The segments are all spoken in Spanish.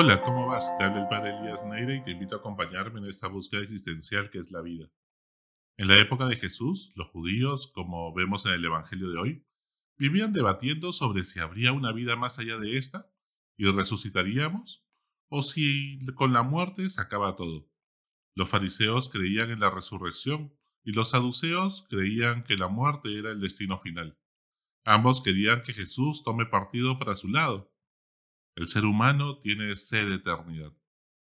Hola, ¿cómo vas? Te habla el padre Elías Neira y te invito a acompañarme en esta búsqueda existencial que es la vida. En la época de Jesús, los judíos, como vemos en el Evangelio de hoy, vivían debatiendo sobre si habría una vida más allá de esta y resucitaríamos o si con la muerte se acaba todo. Los fariseos creían en la resurrección y los saduceos creían que la muerte era el destino final. Ambos querían que Jesús tome partido para su lado, el ser humano tiene sed de eternidad.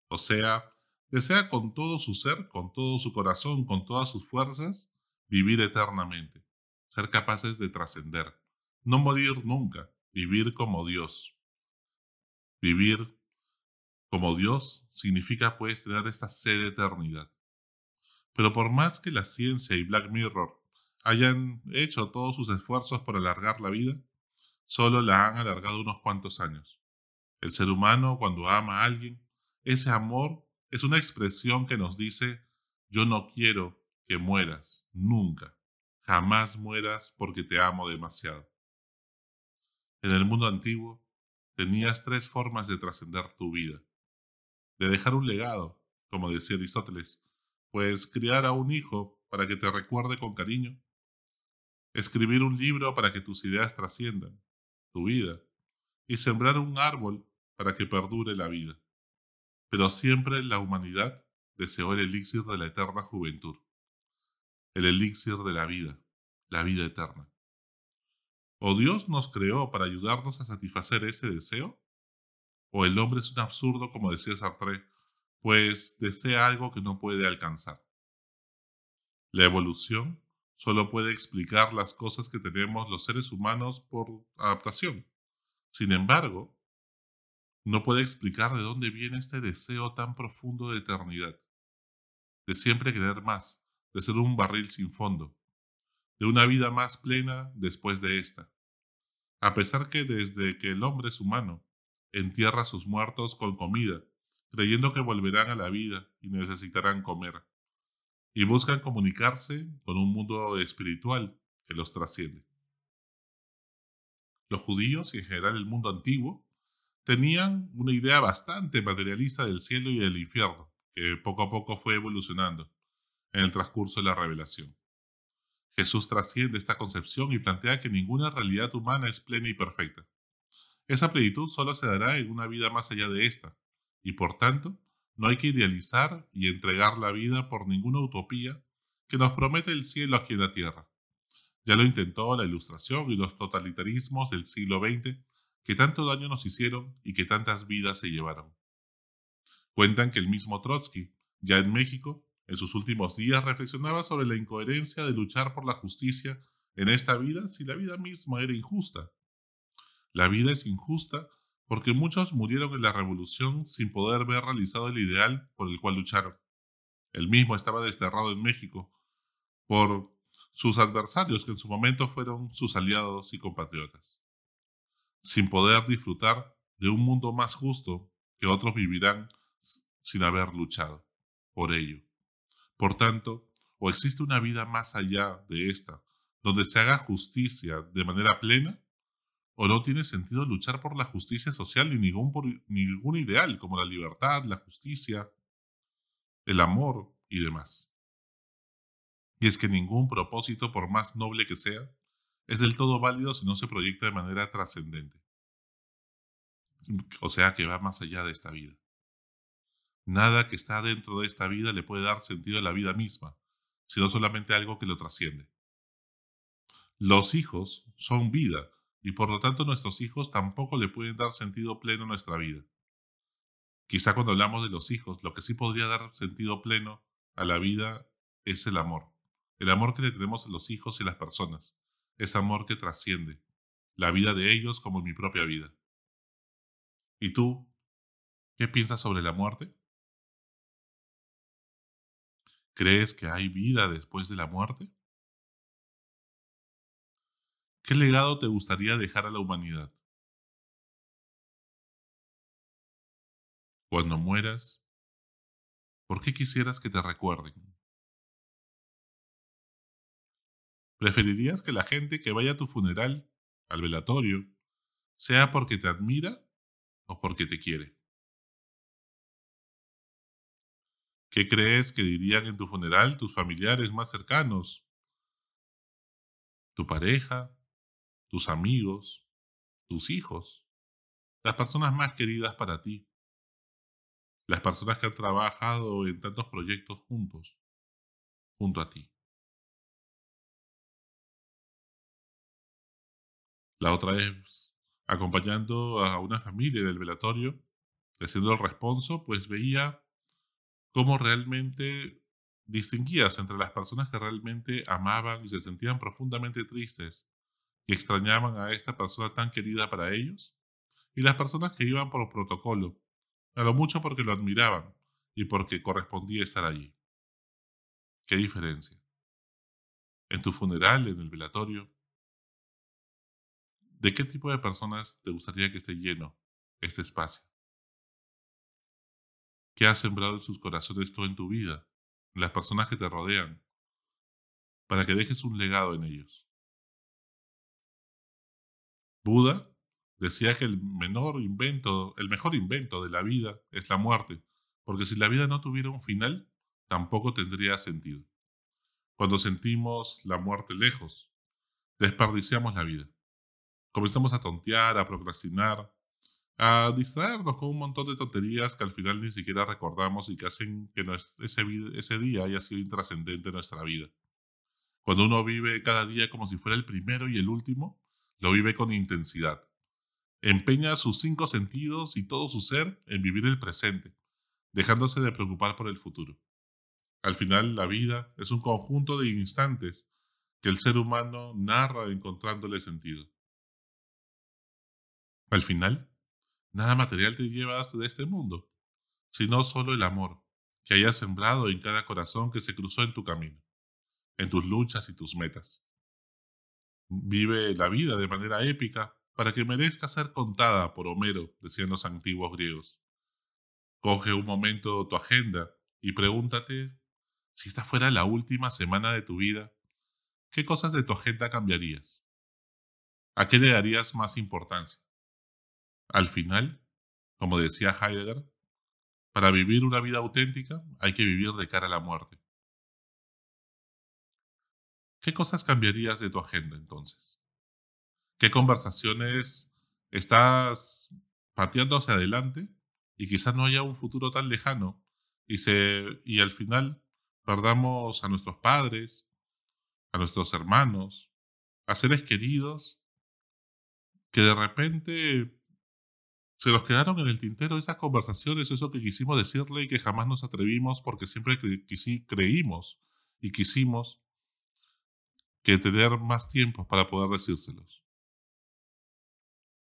O sea, desea con todo su ser, con todo su corazón, con todas sus fuerzas, vivir eternamente, ser capaces de trascender, no morir nunca, vivir como Dios. Vivir como Dios significa pues tener esta sed de eternidad. Pero por más que la ciencia y Black Mirror hayan hecho todos sus esfuerzos por alargar la vida, solo la han alargado unos cuantos años. El ser humano, cuando ama a alguien, ese amor es una expresión que nos dice, yo no quiero que mueras, nunca, jamás mueras porque te amo demasiado. En el mundo antiguo, tenías tres formas de trascender tu vida. De dejar un legado, como decía Aristóteles, pues criar a un hijo para que te recuerde con cariño, escribir un libro para que tus ideas trasciendan tu vida, y sembrar un árbol para que perdure la vida. Pero siempre la humanidad deseó el elixir de la eterna juventud, el elixir de la vida, la vida eterna. ¿O Dios nos creó para ayudarnos a satisfacer ese deseo? ¿O el hombre es un absurdo, como decía Sartre, pues desea algo que no puede alcanzar? La evolución solo puede explicar las cosas que tenemos los seres humanos por adaptación. Sin embargo, no puede explicar de dónde viene este deseo tan profundo de eternidad, de siempre querer más, de ser un barril sin fondo, de una vida más plena después de esta. A pesar que desde que el hombre es humano, entierra a sus muertos con comida, creyendo que volverán a la vida y necesitarán comer, y buscan comunicarse con un mundo espiritual que los trasciende. Los judíos y en general el mundo antiguo tenían una idea bastante materialista del cielo y del infierno, que poco a poco fue evolucionando en el transcurso de la revelación. Jesús trasciende esta concepción y plantea que ninguna realidad humana es plena y perfecta. Esa plenitud solo se dará en una vida más allá de esta, y por tanto, no hay que idealizar y entregar la vida por ninguna utopía que nos promete el cielo aquí en la tierra. Ya lo intentó la ilustración y los totalitarismos del siglo XX que tanto daño nos hicieron y que tantas vidas se llevaron. Cuentan que el mismo Trotsky, ya en México, en sus últimos días reflexionaba sobre la incoherencia de luchar por la justicia en esta vida si la vida misma era injusta. La vida es injusta porque muchos murieron en la revolución sin poder ver realizado el ideal por el cual lucharon. Él mismo estaba desterrado en México por sus adversarios que en su momento fueron sus aliados y compatriotas sin poder disfrutar de un mundo más justo que otros vivirán sin haber luchado por ello. Por tanto, o existe una vida más allá de esta, donde se haga justicia de manera plena, o no tiene sentido luchar por la justicia social y ningún, ningún ideal como la libertad, la justicia, el amor y demás. Y es que ningún propósito, por más noble que sea, es del todo válido si no se proyecta de manera trascendente. O sea que va más allá de esta vida. Nada que está dentro de esta vida le puede dar sentido a la vida misma, sino solamente algo que lo trasciende. Los hijos son vida, y por lo tanto nuestros hijos tampoco le pueden dar sentido pleno a nuestra vida. Quizá cuando hablamos de los hijos, lo que sí podría dar sentido pleno a la vida es el amor. El amor que le tenemos a los hijos y a las personas es amor que trasciende la vida de ellos como mi propia vida. ¿Y tú? ¿Qué piensas sobre la muerte? ¿Crees que hay vida después de la muerte? ¿Qué legado te gustaría dejar a la humanidad? Cuando mueras, ¿por qué quisieras que te recuerden? ¿Preferirías que la gente que vaya a tu funeral, al velatorio, sea porque te admira o porque te quiere? ¿Qué crees que dirían en tu funeral tus familiares más cercanos? Tu pareja, tus amigos, tus hijos, las personas más queridas para ti, las personas que han trabajado en tantos proyectos juntos, junto a ti. La otra vez, acompañando a una familia del velatorio, haciendo el responso, pues veía cómo realmente distinguías entre las personas que realmente amaban y se sentían profundamente tristes y extrañaban a esta persona tan querida para ellos, y las personas que iban por protocolo, a lo mucho porque lo admiraban y porque correspondía estar allí. ¿Qué diferencia? En tu funeral, en el velatorio, ¿de qué tipo de personas te gustaría que esté lleno este espacio? ¿Qué has sembrado en sus corazones tú en tu vida, las personas que te rodean, para que dejes un legado en ellos? Buda decía que el menor invento, el mejor invento de la vida es la muerte, porque si la vida no tuviera un final, tampoco tendría sentido. Cuando sentimos la muerte lejos, desperdiciamos la vida. Comenzamos a tontear, a procrastinar, a distraernos con un montón de tonterías que al final ni siquiera recordamos y que hacen que ese, ese día haya sido intrascendente en nuestra vida. Cuando uno vive cada día como si fuera el primero y el último, lo vive con intensidad. Empeña sus cinco sentidos y todo su ser en vivir el presente, dejándose de preocupar por el futuro. Al final, la vida es un conjunto de instantes que el ser humano narra encontrándole sentido. Al final, Nada material te llevas de este mundo, sino solo el amor que hayas sembrado en cada corazón que se cruzó en tu camino, en tus luchas y tus metas. Vive la vida de manera épica para que merezca ser contada por Homero, decían los antiguos griegos. Coge un momento tu agenda y pregúntate si esta fuera la última semana de tu vida, ¿qué cosas de tu agenda cambiarías? ¿A qué le darías más importancia? Al final, como decía Heidegger, para vivir una vida auténtica hay que vivir de cara a la muerte. ¿Qué cosas cambiarías de tu agenda entonces? ¿Qué conversaciones estás pateando hacia adelante y quizás no haya un futuro tan lejano y, se, y al final perdamos a nuestros padres, a nuestros hermanos, a seres queridos que de repente se nos quedaron en el tintero esas conversaciones, eso que quisimos decirle y que jamás nos atrevimos porque siempre creímos y quisimos que tener más tiempo para poder decírselos.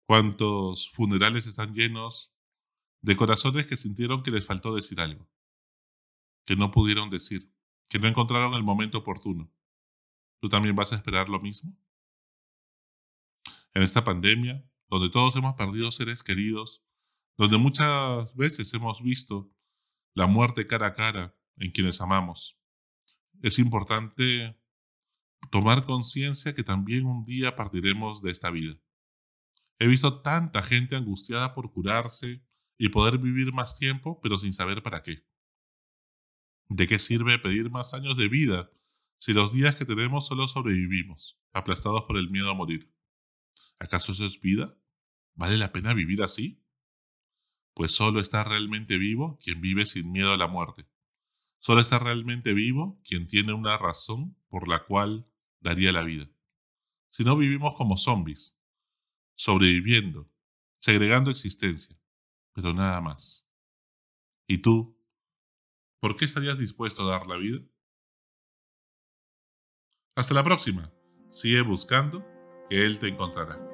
¿Cuántos funerales están llenos de corazones que sintieron que les faltó decir algo? Que no pudieron decir, que no encontraron el momento oportuno. ¿Tú también vas a esperar lo mismo? En esta pandemia, donde todos hemos perdido seres queridos, donde muchas veces hemos visto la muerte cara a cara en quienes amamos. Es importante tomar conciencia que también un día partiremos de esta vida. He visto tanta gente angustiada por curarse y poder vivir más tiempo, pero sin saber para qué. ¿De qué sirve pedir más años de vida si los días que tenemos solo sobrevivimos, aplastados por el miedo a morir? ¿Acaso eso es vida? ¿Vale la pena vivir así? Pues solo está realmente vivo quien vive sin miedo a la muerte. Solo está realmente vivo quien tiene una razón por la cual daría la vida. Si no vivimos como zombies, sobreviviendo, segregando existencia, pero nada más. ¿Y tú? ¿Por qué estarías dispuesto a dar la vida? Hasta la próxima. Sigue buscando que Él te encontrará.